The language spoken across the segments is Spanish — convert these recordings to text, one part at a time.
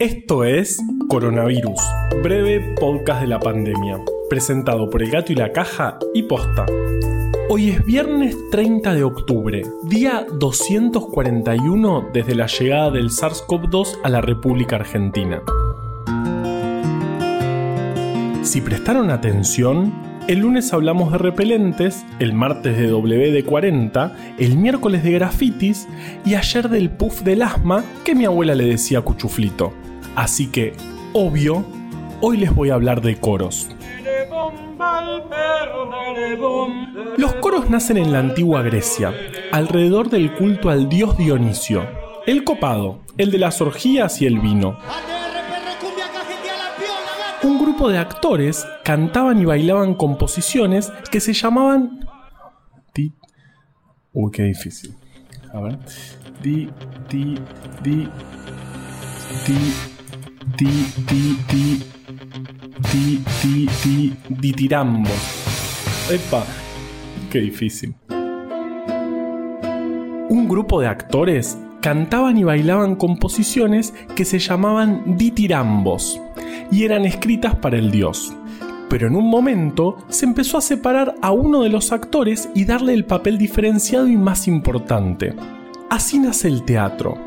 Esto es Coronavirus, breve podcast de la pandemia, presentado por El Gato y la Caja y Posta. Hoy es viernes 30 de octubre, día 241 desde la llegada del SARS-CoV-2 a la República Argentina. Si prestaron atención, el lunes hablamos de repelentes, el martes de WD-40, el miércoles de grafitis y ayer del puff del asma que mi abuela le decía cuchuflito. Así que, obvio, hoy les voy a hablar de coros. Los coros nacen en la antigua Grecia, alrededor del culto al dios Dionisio, el copado, el de las orgías y el vino. Un grupo de actores cantaban y bailaban composiciones que se llamaban... Uy, qué difícil. A ver. Di, di, di, di, di, di, di, di, di, di, ditirambos. Epa, qué difícil. Un grupo de actores cantaban y bailaban composiciones que se llamaban ditirambos y eran escritas para el dios. Pero en un momento se empezó a separar a uno de los actores y darle el papel diferenciado y más importante. Así nace el teatro.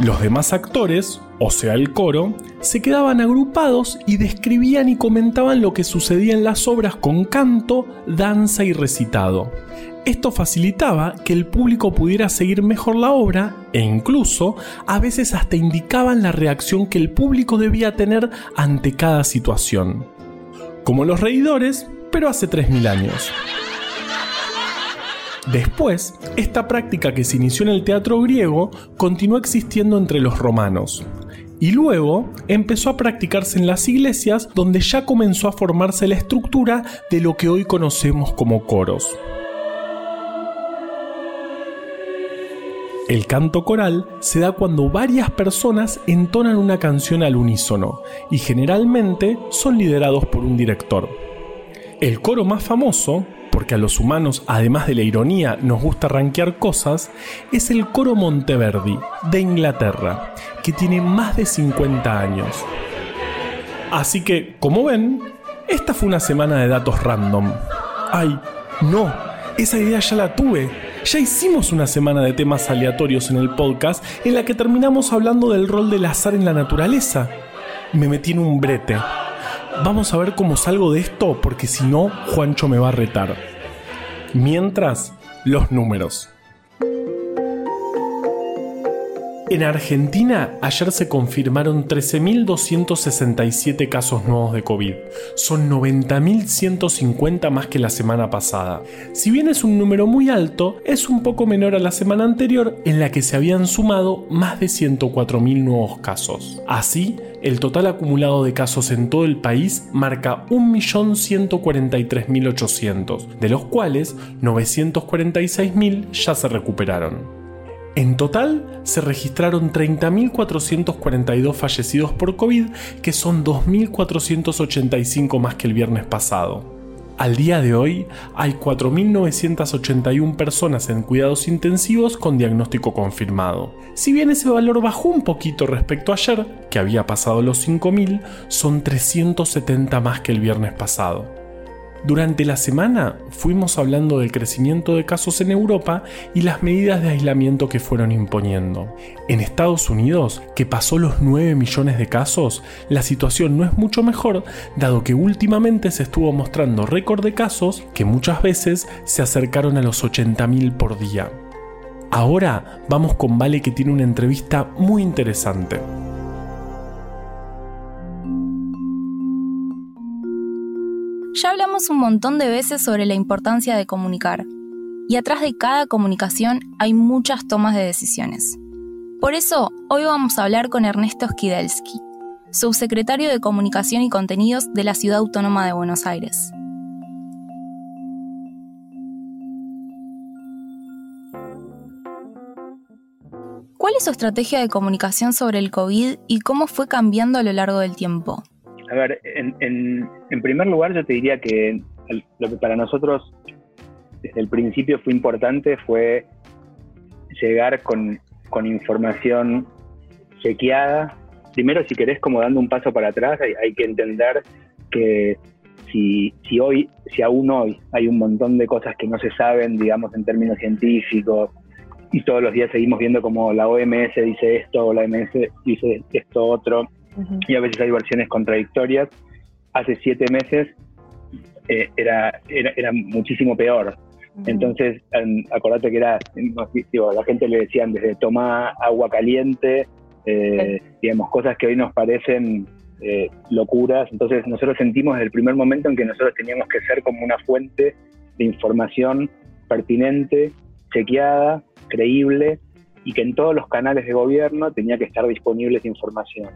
Los demás actores, o sea el coro, se quedaban agrupados y describían y comentaban lo que sucedía en las obras con canto, danza y recitado. Esto facilitaba que el público pudiera seguir mejor la obra e incluso a veces hasta indicaban la reacción que el público debía tener ante cada situación. Como los reidores, pero hace 3.000 años. Después, esta práctica que se inició en el teatro griego continuó existiendo entre los romanos. Y luego empezó a practicarse en las iglesias donde ya comenzó a formarse la estructura de lo que hoy conocemos como coros. El canto coral se da cuando varias personas entonan una canción al unísono y generalmente son liderados por un director. El coro más famoso, porque a los humanos, además de la ironía, nos gusta rankear cosas, es el coro Monteverdi, de Inglaterra, que tiene más de 50 años. Así que, como ven, esta fue una semana de datos random. ¡Ay, no! Esa idea ya la tuve. Ya hicimos una semana de temas aleatorios en el podcast en la que terminamos hablando del rol del azar en la naturaleza. Me metí en un brete. Vamos a ver cómo salgo de esto porque si no, Juancho me va a retar. Mientras, los números. En Argentina, ayer se confirmaron 13.267 casos nuevos de COVID. Son 90.150 más que la semana pasada. Si bien es un número muy alto, es un poco menor a la semana anterior en la que se habían sumado más de 104.000 nuevos casos. Así, el total acumulado de casos en todo el país marca 1.143.800, de los cuales 946.000 ya se recuperaron. En total se registraron 30.442 fallecidos por COVID, que son 2.485 más que el viernes pasado. Al día de hoy hay 4.981 personas en cuidados intensivos con diagnóstico confirmado. Si bien ese valor bajó un poquito respecto a ayer, que había pasado los 5.000, son 370 más que el viernes pasado. Durante la semana fuimos hablando del crecimiento de casos en Europa y las medidas de aislamiento que fueron imponiendo. En Estados Unidos, que pasó los 9 millones de casos, la situación no es mucho mejor, dado que últimamente se estuvo mostrando récord de casos que muchas veces se acercaron a los 80.000 por día. Ahora vamos con Vale que tiene una entrevista muy interesante. Un montón de veces sobre la importancia de comunicar, y atrás de cada comunicación hay muchas tomas de decisiones. Por eso, hoy vamos a hablar con Ernesto Skidelsky, subsecretario de Comunicación y Contenidos de la Ciudad Autónoma de Buenos Aires. ¿Cuál es su estrategia de comunicación sobre el COVID y cómo fue cambiando a lo largo del tiempo? A ver, en, primer lugar yo te diría que lo que para nosotros desde el principio fue importante fue llegar con, información chequeada. Primero, si querés, como dando un paso para atrás, hay, que entender que si, si hoy, si aún hoy hay un montón de cosas que no se saben, digamos, en términos científicos, y todos los días seguimos viendo como la OMS dice esto o la OMS dice esto otro, y a veces hay versiones contradictorias. Hace siete meses eh, era, era, muchísimo peor. Entonces, acordate que era, digo, la gente le decían desde tomar agua caliente, eh, digamos, cosas que hoy nos parecen eh, locuras. Entonces, nosotros sentimos desde el primer momento en que nosotros teníamos que ser como una fuente de información pertinente, chequeada, creíble y que en todos los canales de gobierno tenía que estar disponible esa información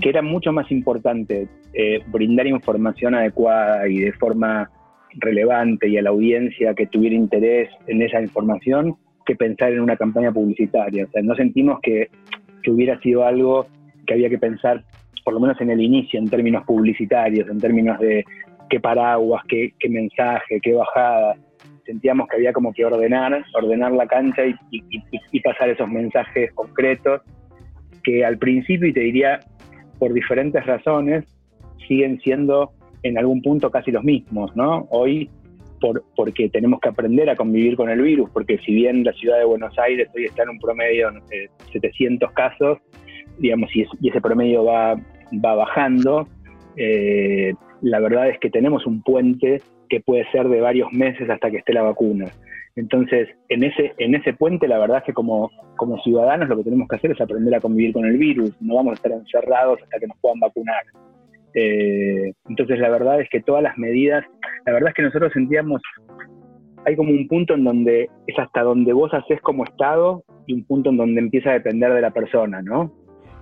que era mucho más importante eh, brindar información adecuada y de forma relevante y a la audiencia que tuviera interés en esa información que pensar en una campaña publicitaria. O sea, no sentimos que, hubiera sido algo que había que pensar, por lo menos en el inicio, en términos publicitarios, en términos de qué paraguas, qué, mensaje, qué bajada. Sentíamos que había como que ordenar, ordenar la cancha y, y pasar esos mensajes concretos que al principio, y te diría por diferentes razones, siguen siendo en algún punto casi los mismos, ¿no? Hoy, por, porque tenemos que aprender a convivir con el virus, porque si bien la ciudad de Buenos Aires hoy está en un promedio de 700 casos, digamos, y, ese promedio va, va bajando, eh, la verdad es que tenemos un puente que puede ser de varios meses hasta que esté la vacuna. Entonces, en ese, en ese puente, la verdad es que como, como ciudadanos lo que tenemos que hacer es aprender a convivir con el virus. No vamos a estar encerrados hasta que nos puedan vacunar. Eh, entonces, la verdad es que todas las medidas, la verdad es que nosotros sentíamos, hay como un punto en donde es hasta donde vos haces como Estado y un punto en donde empieza a depender de la persona, ¿no?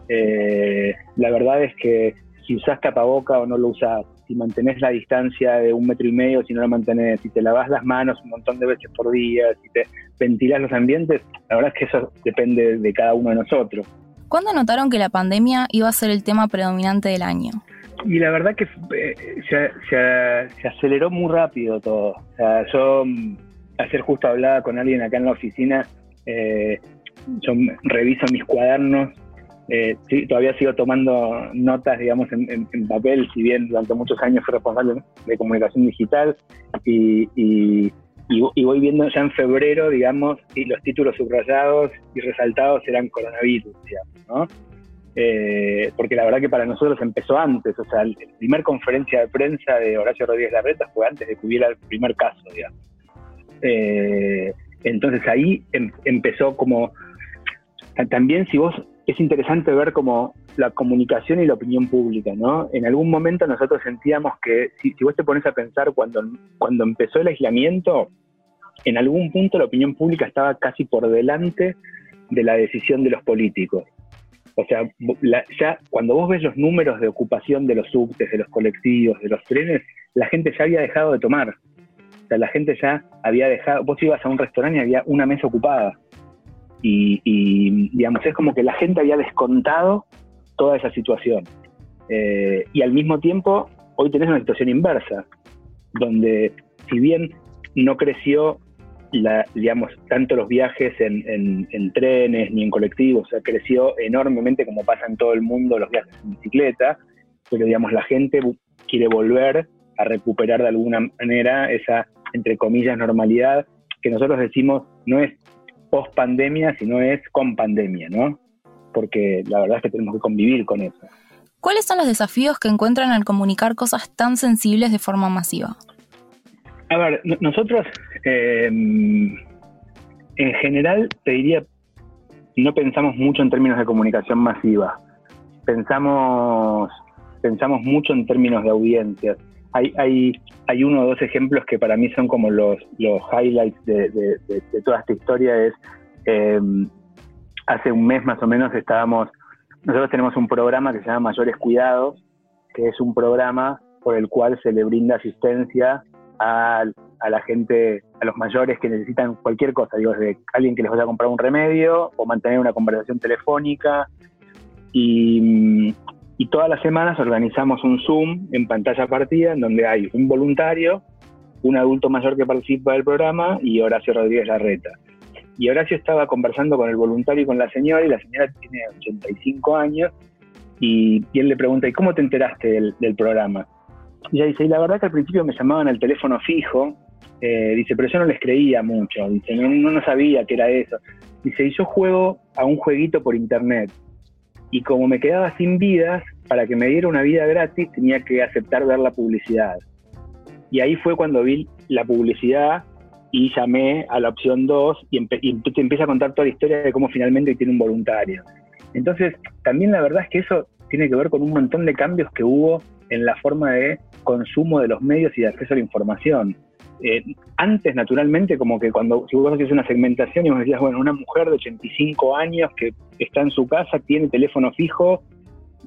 Eh, la verdad es que si usás tapaboca o no lo usás, si mantenés la distancia de un metro y medio, si no la mantenés, si te lavas las manos un montón de veces por día, si te ventilas los ambientes, la verdad es que eso depende de cada uno de nosotros. ¿Cuándo notaron que la pandemia iba a ser el tema predominante del año? Y la verdad que eh, se, aceleró muy rápido todo. O sea, yo mm, ayer justo hablaba con alguien acá en la oficina, eh, yo reviso mis cuadernos eh, sí, todavía sigo tomando notas, digamos, en, papel, si bien durante muchos años fui responsable de comunicación digital y, voy viendo ya en febrero, digamos, y los títulos subrayados y resaltados eran coronavirus, digamos, ¿no? Eh, porque la verdad que para nosotros empezó antes, o sea, la primera conferencia de prensa de Horacio Rodríguez Larreta fue antes de que hubiera el primer caso, digamos. Eh, entonces ahí em, empezó como, también si vos es interesante ver como la comunicación y la opinión pública, ¿no? En algún momento nosotros sentíamos que, si, vos te pones a pensar, cuando, cuando empezó el aislamiento, en algún punto la opinión pública estaba casi por delante de la decisión de los políticos. O sea, ya cuando vos ves los números de ocupación de los subtes, de los colectivos, de los trenes, la gente ya había dejado de tomar. O sea, la gente ya había dejado, vos ibas a un restaurante y había una mesa ocupada y, digamos, es como que la gente había descontado toda esa situación. Eh, y al mismo tiempo, hoy tenés una situación inversa, donde si bien no creció, la, digamos, tanto los viajes en, trenes ni en colectivos, o sea, creció enormemente como pasa en todo el mundo los viajes en bicicleta, pero digamos, la gente quiere volver a recuperar de alguna manera esa, entre comillas, normalidad que nosotros decimos no es post pandemia, sino es con pandemia, ¿no? Porque la verdad es que tenemos que convivir con eso. ¿Cuáles son los desafíos que encuentran al comunicar cosas tan sensibles de forma masiva? A ver, nosotros em, en general te diría, no pensamos mucho en términos de comunicación masiva. Pensamos, pensamos mucho en términos de audiencias hay, hay, hay uno o dos ejemplos que para mí son como los, los highlights de, toda esta historia. Es em, hace un mes más o menos estábamos, nosotros tenemos un programa que se llama Mayores Cuidados, que es un programa por el cual se le brinda asistencia a, a, la gente, a los mayores que necesitan cualquier cosa, digo, desde alguien que les vaya a comprar un remedio o mantener una conversación telefónica. Y, y todas las semanas organizamos un Zoom en pantalla partida en donde hay un voluntario, un adulto mayor que participa del programa y Horacio Rodríguez Larreta. y Horacio estaba conversando con el voluntario y con la señora, y la señora tiene 85 años, y, él le pregunta, ¿y cómo te enteraste del, programa? Y ella dice, y la verdad que al principio me llamaban al teléfono fijo, eh, dice, pero yo no les creía mucho, dice, no, no, sabía que era eso. Dice, y yo juego a un jueguito por internet, y como me quedaba sin vidas, para que me diera una vida gratis tenía que aceptar ver la publicidad. Y ahí fue cuando vi la publicidad y llamé a la opción 2 y, te empieza a contar toda la historia de cómo finalmente tiene un voluntario. Entonces, también la verdad es que eso tiene que ver con un montón de cambios que hubo en la forma de consumo de los medios y de acceso a la información. Eh, antes, naturalmente, como que cuando si vos hacías una segmentación y vos decías, bueno, una mujer de 85 años que está en su casa, tiene teléfono fijo,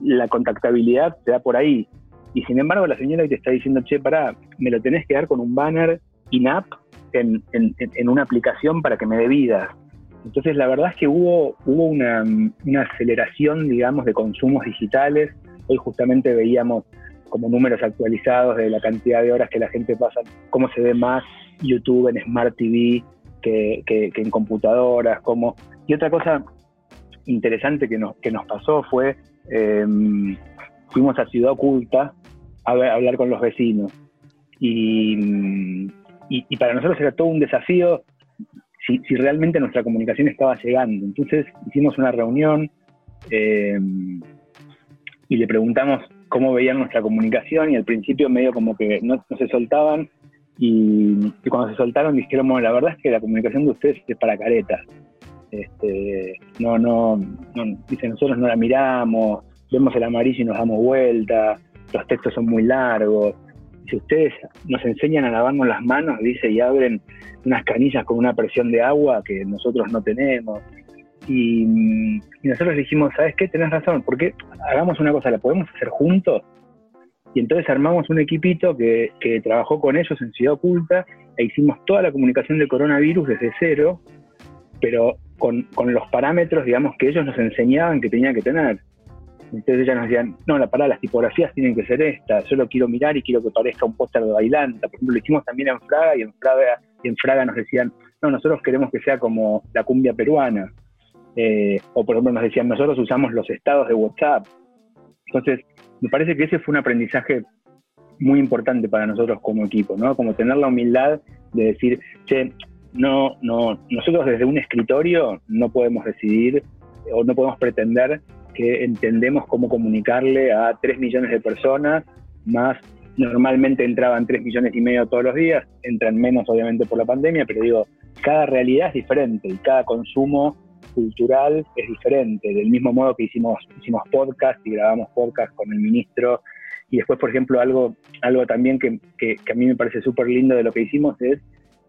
la contactabilidad se da por ahí. Y sin embargo, la señora te está diciendo, che, pará, me lo tenés que dar con un banner in-app en, en, una aplicación para que me dé vida. Entonces, la verdad es que hubo, hubo una, una aceleración, digamos, de consumos digitales. Hoy justamente veíamos como números actualizados de la cantidad de horas que la gente pasa, cómo se ve más YouTube en Smart TV que, que, en computadoras, cómo... Y otra cosa interesante que nos, que nos pasó fue, em, fuimos a Ciudad Oculta a, hablar con los vecinos. Y, y, para nosotros era todo un desafío si, si, realmente nuestra comunicación estaba llegando. Entonces hicimos una reunión em, y le preguntamos cómo veían nuestra comunicación y al principio medio como que no, se soltaban y, cuando se soltaron dijeron, bueno, la verdad es que la comunicación de ustedes es para caretas. Este, no, no, no, dice, nosotros no la miramos, vemos el amarillo y nos damos vuelta, los textos son muy largos. Si ustedes nos enseñan a lavarnos las manos, dice, y abren unas canillas con una presión de agua que nosotros no tenemos. Y, nosotros dijimos, ¿sabes qué? Tenés razón, porque hagamos una cosa, la podemos hacer juntos. Y entonces armamos un equipito que, que trabajó con ellos en Ciudad Oculta e hicimos toda la comunicación del coronavirus desde cero, pero con, con, los parámetros, digamos, que ellos nos enseñaban que tenía que tener. Entonces ellas nos decían, no, la parada, las tipografías tienen que ser estas, yo lo quiero mirar y quiero que parezca un póster de bailanta. Por ejemplo, lo hicimos también en Fraga y en Fraga, y en Fraga nos decían, no, nosotros queremos que sea como la cumbia peruana. Eh, o por ejemplo nos decían, nosotros usamos los estados de WhatsApp. Entonces, me parece que ese fue un aprendizaje muy importante para nosotros como equipo, ¿no? Como tener la humildad de decir, che, no, no, nosotros desde un escritorio no podemos decidir o no podemos pretender que entendemos cómo comunicarle a 3 millones de personas, más normalmente entraban 3 millones y medio todos los días, entran menos obviamente por la pandemia, pero digo, cada realidad es diferente y cada consumo cultural es diferente, del mismo modo que hicimos, hicimos podcast y grabamos podcast con el ministro. Y después, por ejemplo, algo, algo también que, a mí me parece súper lindo de lo que hicimos es,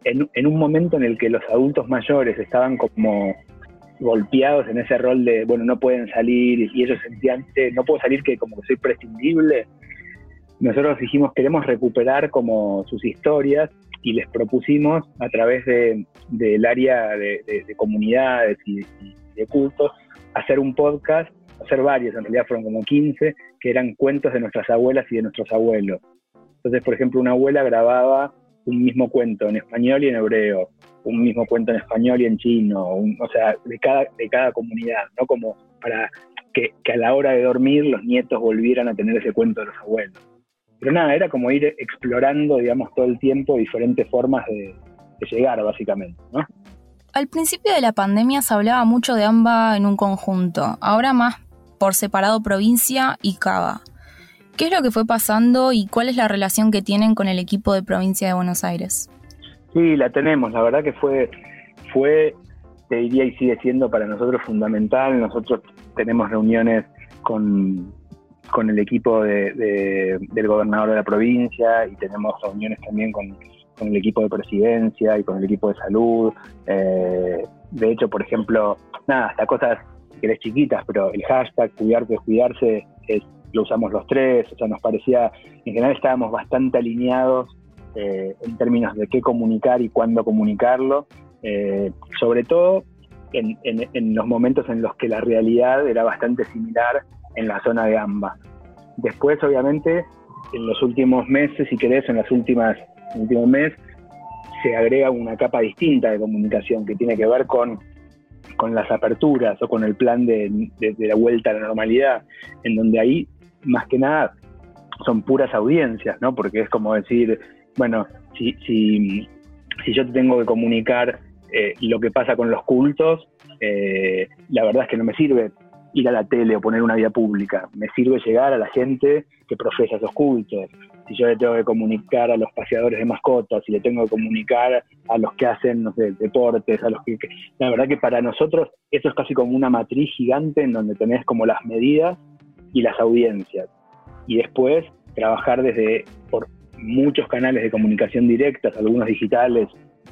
en, un momento en el que los adultos mayores estaban como golpeados en ese rol de, bueno, no pueden salir y ellos sentían, no puedo salir que como que soy prescindible, nosotros dijimos, queremos recuperar como sus historias y les propusimos a través del área de, comunidades y, de cultos hacer un podcast, hacer varios, en realidad fueron como 15, que eran cuentos de nuestras abuelas y de nuestros abuelos. Entonces, por ejemplo, una abuela grababa un mismo cuento en español y en hebreo, un mismo cuento en español y en chino, o sea, de cada, de cada comunidad, ¿no? Como para que, que a la hora de dormir los nietos volvieran a tener ese cuento de los abuelos. Pero nada, era como ir explorando, digamos, todo el tiempo diferentes formas de, llegar, básicamente, ¿no? Al principio de la pandemia se hablaba mucho de AMBA en un conjunto, ahora más por separado provincia y Cava. ¿Qué es lo que fue pasando y cuál es la relación que tienen con el equipo de provincia de Buenos Aires? Sí, la tenemos, la verdad que fue, fue, te diría y sigue siendo para nosotros fundamental. Nosotros tenemos reuniones con, con el equipo de, del gobernador de la provincia y tenemos reuniones también con, el equipo de presidencia y con el equipo de salud. Eh, de hecho, por ejemplo, nada, hasta cosas que eres chiquitas, pero el hashtag cuidarte es cuidarse lo usamos los tres, o sea, nos parecía, en general estábamos bastante alineados eh, en términos de qué comunicar y cuándo comunicarlo, eh, sobre todo en, en los momentos en los que la realidad era bastante similar en la zona de AMBA. Después, obviamente, en los últimos meses, si querés, en las últimas, últimos meses, se agrega una capa distinta de comunicación que tiene que ver con, con las aperturas o con el plan de, la vuelta a la normalidad, en donde ahí, más que nada, son puras audiencias, ¿no? Porque es como decir, bueno, si, si, si yo te tengo que comunicar eh, lo que pasa con los cultos, eh, la verdad es que no me sirve ir a la tele o poner una vía pública, me sirve llegar a la gente que profesa esos cultos. Si yo le tengo que comunicar a los paseadores de mascotas, si le tengo que comunicar a los que hacen no deportes, a los que, La verdad que para nosotros eso es casi como una matriz gigante en donde tenés como las medidas y las audiencias. Y después trabajar desde por muchos canales de comunicación directas, algunos digitales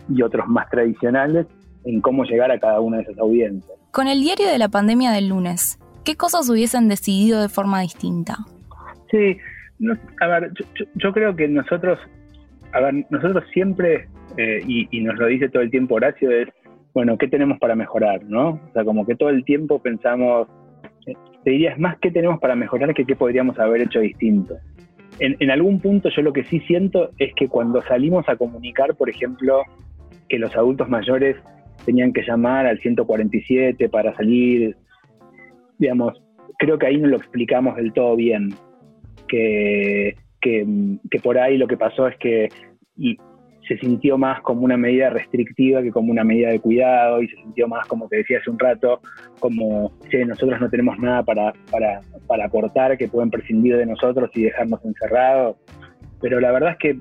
y otros más tradicionales, en cómo llegar a cada una de esas audiencias. Con el diario de la pandemia del lunes, ¿qué cosas hubiesen decidido de forma distinta? Sí, a ver, yo, creo que nosotros, a ver, nosotros siempre, eh, y, nos lo dice todo el tiempo Horacio, es, bueno, ¿qué tenemos para mejorar? ¿no? O sea, como que todo el tiempo pensamos, eh, te dirías más qué tenemos para mejorar que qué podríamos haber hecho distinto. En algún punto yo lo que sí siento es que cuando salimos a comunicar, por ejemplo, que los adultos mayores tenían que llamar al 147 para salir, digamos, creo que ahí no lo explicamos del todo bien, que, que, por ahí lo que pasó es que se sintió más como una medida restrictiva que como una medida de cuidado y se sintió más, como te decía hace un rato, como, si nosotros no tenemos nada para, para, para aportar, que pueden prescindir de nosotros y dejarnos encerrados. Pero la verdad es que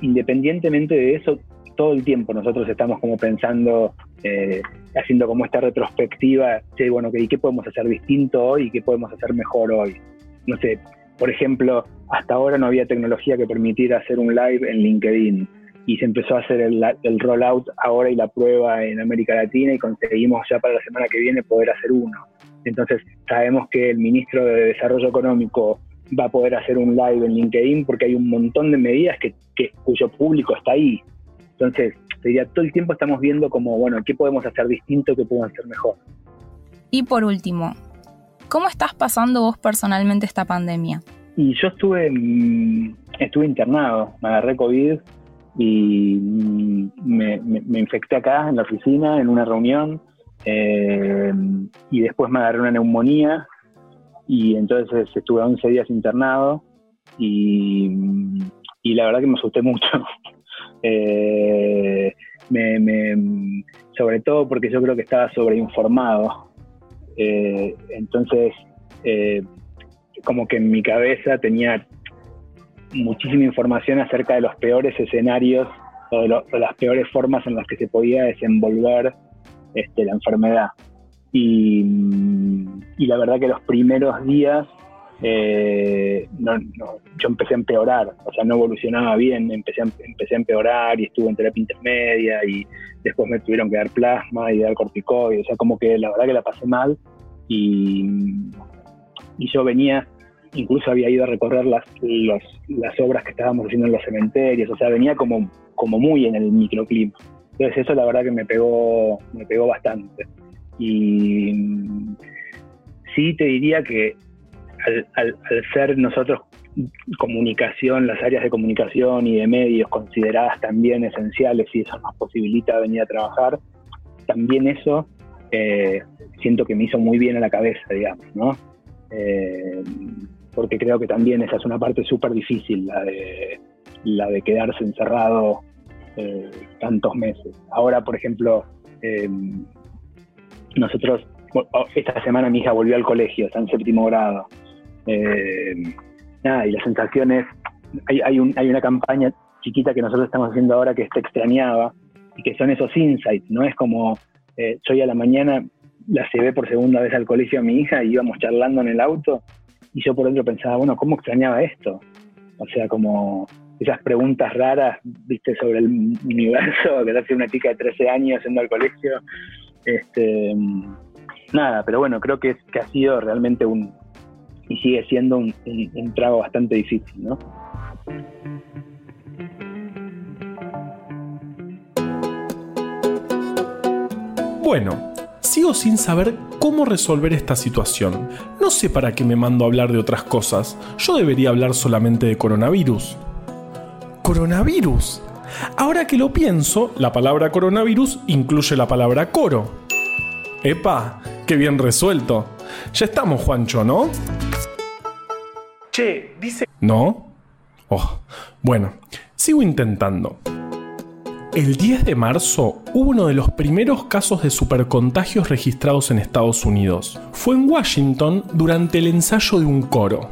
independientemente de eso, todo el tiempo nosotros estamos como pensando, eh, haciendo como esta retrospectiva, de, bueno, ¿qué podemos hacer distinto hoy y qué podemos hacer mejor hoy? No sé, por ejemplo, hasta ahora no había tecnología que permitiera hacer un live en LinkedIn y se empezó a hacer el, el rollout ahora y la prueba en América Latina y conseguimos ya para la semana que viene poder hacer uno. Entonces sabemos que el ministro de Desarrollo Económico va a poder hacer un live en LinkedIn porque hay un montón de medidas que, que cuyo público está ahí. Entonces, diría, todo el tiempo estamos viendo como, bueno, ¿qué podemos hacer distinto, qué podemos hacer mejor? Y por último, ¿cómo estás pasando vos personalmente esta pandemia? Y yo estuve, estuve internado, me agarré COVID y mm, me, infecté acá en la oficina, en una reunión, eh, y después me agarré una neumonía y entonces estuve 11 días internado y, mm, y la verdad que me asusté mucho eh, me, sobre todo porque yo creo que estaba sobreinformado. Eh, entonces, eh, como que en mi cabeza tenía muchísima información acerca de los peores escenarios o de, las peores formas en las que se podía desenvolver este, la enfermedad. Y, y la verdad que los primeros días eh, yo empecé a empeorar, o sea, no evolucionaba bien, empecé a, empeorar y estuve en terapia intermedia y después me tuvieron que dar plasma y dar corticoides, o sea, como que la verdad que la pasé mal y, y yo venía, incluso había ido a recorrer las, las obras que estábamos haciendo en los cementerios, o sea, venía como, como muy en el microclima. Entonces eso la verdad que me pegó, me pegó bastante. Y sí te diría que al, ser nosotros comunicación, las áreas de comunicación y de medios consideradas también esenciales y eso nos posibilita venir a trabajar, también eso eh, siento que me hizo muy bien a la cabeza, digamos, ¿no? Eh, porque creo que también esa es una parte súper difícil, la de, la de quedarse encerrado eh, tantos meses. Ahora, por ejemplo, nosotros, esta semana mi hija volvió al colegio, está en séptimo grado. Eh, nada, y las sensaciones, hay, hay, una campaña chiquita que nosotros estamos haciendo ahora que te extrañaba y que son esos insights, no es como eh, yo a la mañana la llevé por segunda vez al colegio a mi hija y íbamos charlando en el auto y yo por dentro pensaba, bueno, ¿cómo extrañaba esto? O sea, como esas preguntas raras, viste, sobre el universo, que hace una chica de 13 años yendo al colegio. Este, nada, pero bueno, creo que, que ha sido realmente un, y sigue siendo un, trago bastante difícil, ¿no? Bueno, sigo sin saber cómo resolver esta situación. No sé para qué me mando a hablar de otras cosas. Yo debería hablar solamente de coronavirus. ¿Coronavirus? Ahora que lo pienso, la palabra coronavirus incluye la palabra coro. ¡Epa! ¡Qué bien resuelto! Ya estamos, Juancho, ¿no? Che, dice... ¿No? Oh, bueno, sigo intentando. El 10 de marzo hubo uno de los primeros casos de supercontagios registrados en Estados Unidos. Fue en Washington durante el ensayo de un coro.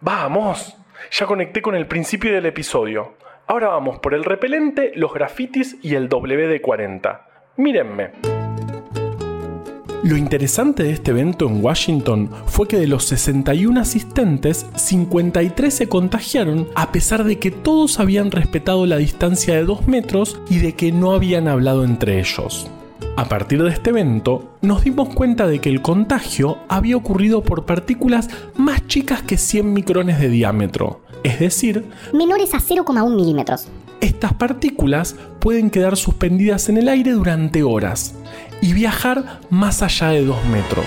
¡Vamos! Ya conecté con el principio del episodio. Ahora vamos por el repelente, los grafitis y el WD-40. Mírenme. Lo interesante de este evento en Washington fue que de los 61 asistentes, 53 se contagiaron a pesar de que todos habían respetado la distancia de 2 metros y de que no habían hablado entre ellos. A partir de este evento, nos dimos cuenta de que el contagio había ocurrido por partículas más chicas que 100 micrones de diámetro, es decir, menores a 0,1 milímetros. Estas partículas pueden quedar suspendidas en el aire durante horas y viajar más allá de 2 metros.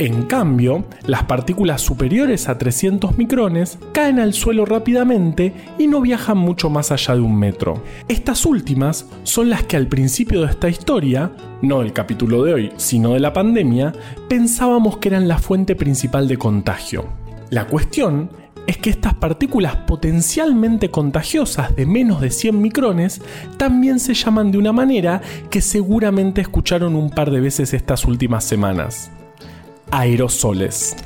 En cambio, las partículas superiores a 300 micrones caen al suelo rápidamente y no viajan mucho más allá de un metro. Estas últimas son las que al principio de esta historia, no del capítulo de hoy, sino de la pandemia, pensábamos que eran la fuente principal de contagio. La cuestión es que estas partículas potencialmente contagiosas de menos de 100 micrones también se llaman de una manera que seguramente escucharon un par de veces estas últimas semanas aerosoles.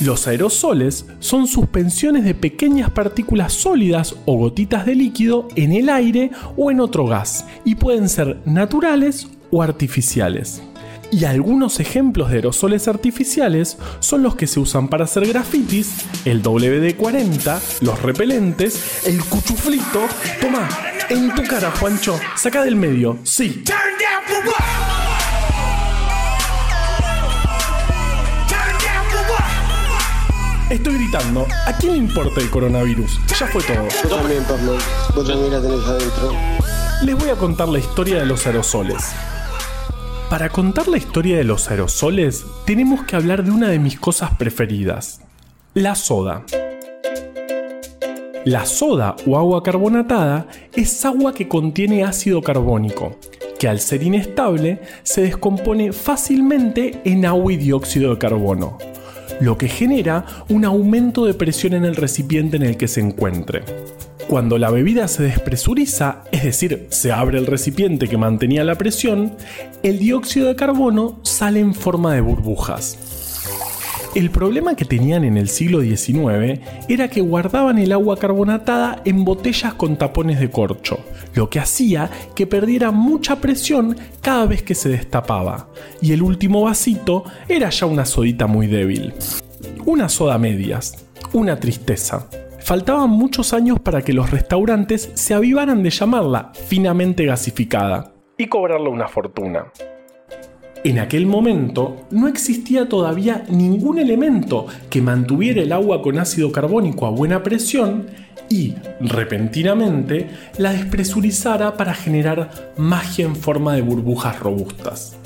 Los aerosoles son suspensiones de pequeñas partículas sólidas o gotitas de líquido en el aire o en otro gas y pueden ser naturales o artificiales. Y algunos ejemplos de aerosoles artificiales son los que se usan para hacer grafitis, el WD-40, los repelentes, el cuchuflito. Toma, en tu cara, Juancho, saca del medio, sí. Estoy gritando, ¿a quién le importa el coronavirus? Ya fue todo. Yo también, Pablo. Vos también la tenés adentro. Les voy a contar la historia de los aerosoles. Para contar la historia de los aerosoles, tenemos que hablar de una de mis cosas preferidas, la soda. La soda o agua carbonatada es agua que contiene ácido carbónico, que al ser inestable se descompone fácilmente en agua y dióxido de carbono lo que genera un aumento de presión en el recipiente en el que se encuentre. Cuando la bebida se despresuriza, es decir, se abre el recipiente que mantenía la presión, el dióxido de carbono sale en forma de burbujas. El problema que tenían en el siglo XIX era que guardaban el agua carbonatada en botellas con tapones de corcho, lo que hacía que perdiera mucha presión cada vez que se destapaba, y el último vasito era ya una sodita muy débil. Una soda medias, una tristeza. Faltaban muchos años para que los restaurantes se avivaran de llamarla finamente gasificada y cobrarle una fortuna. En aquel momento no existía todavía ningún elemento que mantuviera el agua con ácido carbónico a buena presión y, repentinamente, la despresurizara para generar magia en forma de burbujas robustas.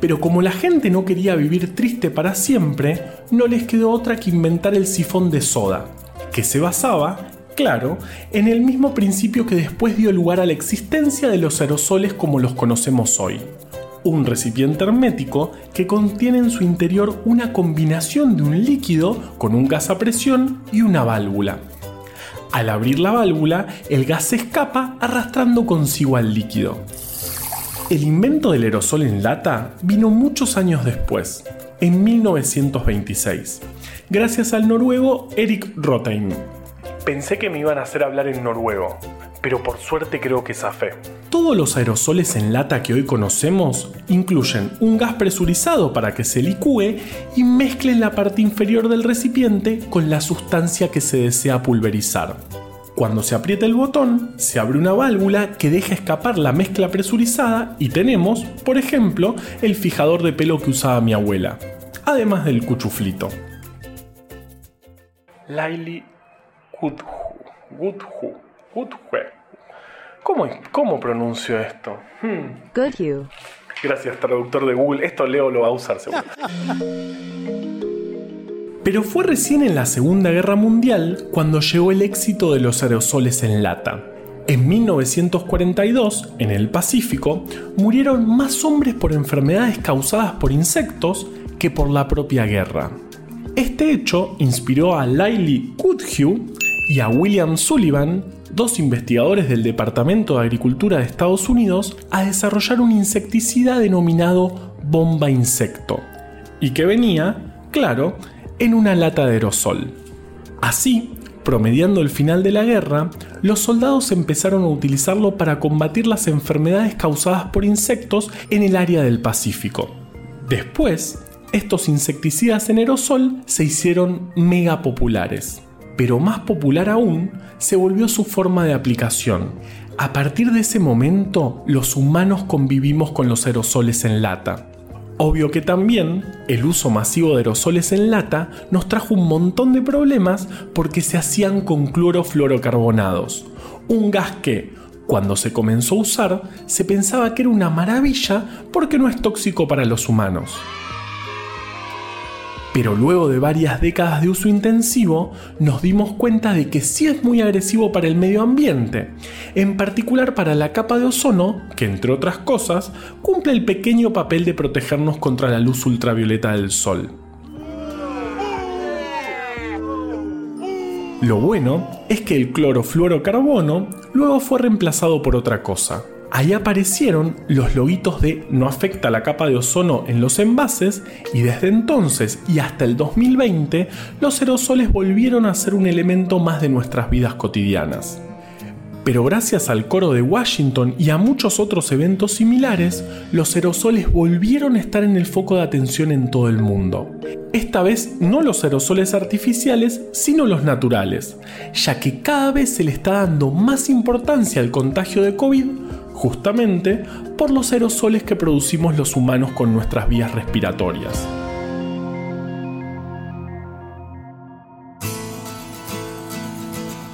Pero como la gente no quería vivir triste para siempre, no les quedó otra que inventar el sifón de soda, que se basaba, claro, en el mismo principio que después dio lugar a la existencia de los aerosoles como los conocemos hoy un recipiente hermético que contiene en su interior una combinación de un líquido con un gas a presión y una válvula. Al abrir la válvula, el gas se escapa arrastrando consigo al líquido. El invento del aerosol en lata vino muchos años después, en 1926, gracias al noruego Erik Rotheim. Pensé que me iban a hacer hablar en noruego, pero por suerte creo que zafé. Todos los aerosoles en lata que hoy conocemos incluyen un gas presurizado para que se licúe y mezcle la parte inferior del recipiente con la sustancia que se desea pulverizar. Cuando se aprieta el botón, se abre una válvula que deja escapar la mezcla presurizada y tenemos, por ejemplo, el fijador de pelo que usaba mi abuela, además del cuchuflito. Laili Gudhu. Gudhu. ¿Cómo, cómo pronuncio esto? Hmm. Good Hugh. Gracias, traductor de Google. Esto Leo lo va a usar seguro. Pero fue recién en la Segunda Guerra Mundial cuando llegó el éxito de los aerosoles en lata. En 1942, en el Pacífico, murieron más hombres por enfermedades causadas por insectos que por la propia guerra. Este hecho inspiró a Lily Goodhue y a William Sullivan, dos investigadores del Departamento de Agricultura de Estados Unidos, a desarrollar un insecticida denominado bomba insecto, y que venía, claro, en una lata de aerosol. Así, promediando el final de la guerra, los soldados empezaron a utilizarlo para combatir las enfermedades causadas por insectos en el área del Pacífico. Después, estos insecticidas en aerosol se hicieron mega populares. Pero más popular aún se volvió su forma de aplicación. A partir de ese momento, los humanos convivimos con los aerosoles en lata. Obvio que también el uso masivo de aerosoles en lata nos trajo un montón de problemas porque se hacían con clorofluorocarbonados, un gas que, cuando se comenzó a usar, se pensaba que era una maravilla porque no es tóxico para los humanos. Pero luego de varias décadas de uso intensivo, nos dimos cuenta de que sí es muy agresivo para el medio ambiente, en particular para la capa de ozono, que entre otras cosas, cumple el pequeño papel de protegernos contra la luz ultravioleta del sol. Lo bueno es que el clorofluorocarbono luego fue reemplazado por otra cosa, ahí aparecieron los loguitos de no afecta la capa de ozono en los envases y desde entonces y hasta el 2020 los aerosoles volvieron a ser un elemento más de nuestras vidas cotidianas. Pero gracias al coro de Washington y a muchos otros eventos similares, los aerosoles volvieron a estar en el foco de atención en todo el mundo. Esta vez no los aerosoles artificiales, sino los naturales, ya que cada vez se le está dando más importancia al contagio de COVID justamente por los aerosoles que producimos los humanos con nuestras vías respiratorias.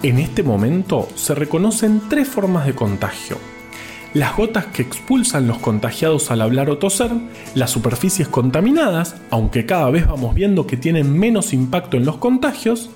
En este momento se reconocen tres formas de contagio. Las gotas que expulsan los contagiados al hablar o toser, las superficies contaminadas, aunque cada vez vamos viendo que tienen menos impacto en los contagios,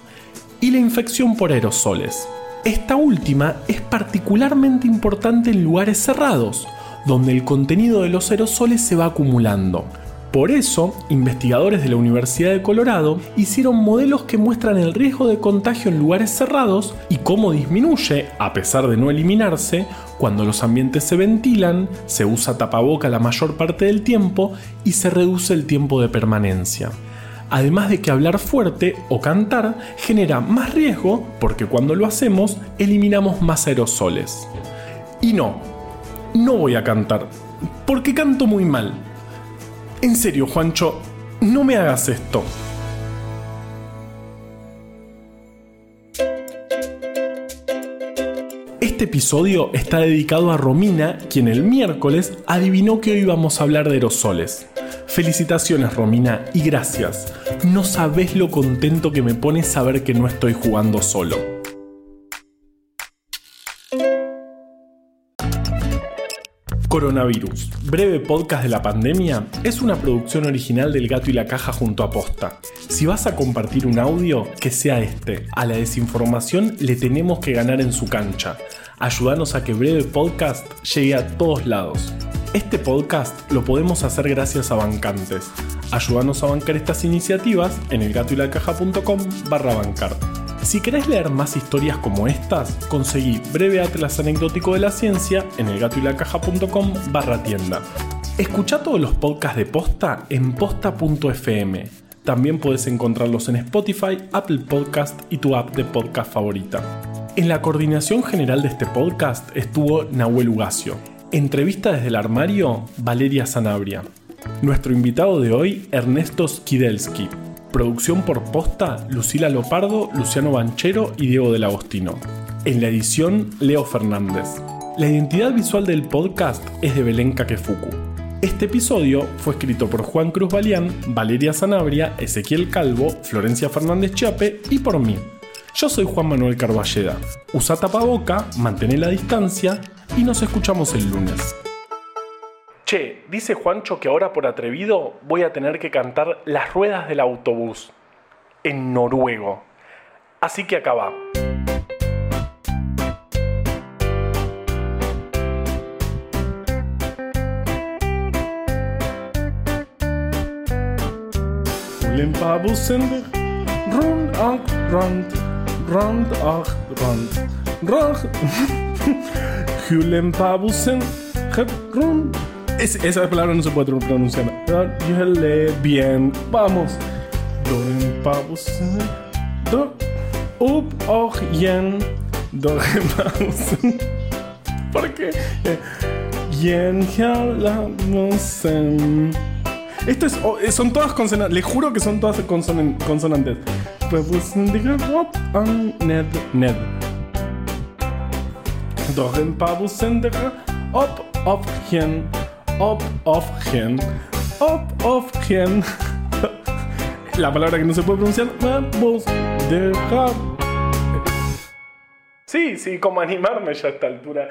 y la infección por aerosoles. Esta última es particularmente importante en lugares cerrados, donde el contenido de los aerosoles se va acumulando. Por eso, investigadores de la Universidad de Colorado hicieron modelos que muestran el riesgo de contagio en lugares cerrados y cómo disminuye, a pesar de no eliminarse, cuando los ambientes se ventilan, se usa tapaboca la mayor parte del tiempo y se reduce el tiempo de permanencia además de que hablar fuerte o cantar genera más riesgo porque cuando lo hacemos eliminamos más aerosoles. Y no, no voy a cantar, porque canto muy mal. En serio, Juancho, no me hagas esto. Este episodio está dedicado a Romina, quien el miércoles adivinó que hoy íbamos a hablar de aerosoles. Felicitaciones Romina y gracias. No sabes lo contento que me pone saber que no estoy jugando solo. Coronavirus, breve podcast de la pandemia, es una producción original del Gato y la Caja junto a Posta. Si vas a compartir un audio, que sea este. A la desinformación le tenemos que ganar en su cancha. Ayúdanos a que Breve Podcast llegue a todos lados. Este podcast lo podemos hacer gracias a bancantes. Ayúdanos a bancar estas iniciativas en elgatoylacaja.com barra bancar. Si querés leer más historias como estas, conseguí Breve Atlas Anecdótico de la Ciencia en elgatoylacaja.com barra tienda. Escucha todos los podcasts de Posta en posta.fm. También puedes encontrarlos en Spotify, Apple Podcast y tu app de podcast favorita. En la coordinación general de este podcast estuvo Nahuel Ugacio. Entrevista desde el armario, Valeria Sanabria. Nuestro invitado de hoy, Ernesto Skidelsky. Producción por posta, Lucila Lopardo, Luciano Banchero y Diego del Agostino. En la edición, Leo Fernández. La identidad visual del podcast es de Belén Kakefuku. Este episodio fue escrito por Juan Cruz Balián, Valeria Sanabria, Ezequiel Calvo, Florencia Fernández Chiape y por mí. Yo soy Juan Manuel Carballeda. Usa tapaboca, mantén la distancia y nos escuchamos el lunes. Che, dice Juancho que ahora por atrevido voy a tener que cantar Las ruedas del autobús en noruego. Así que. Limpa bussen rund och rund, rund och rund, rund. Limpa bussen rund. Es, esa palabra no se puede pronunciar. Yele bien, vamos. Limpa bussen, do, upp och igen. Limpa bussen. ¿Por qué? Yen. Esto es, oh, eh, son todas consonantes. Les juro que son todas consonan- consonantes. Ned, ned. Doch een paar bussen op, op, gen. Op, op, gen. Op, op, gen. La palabra que no se puede pronunciar. Bus, de, Sí, sí, como animarme ya a esta altura.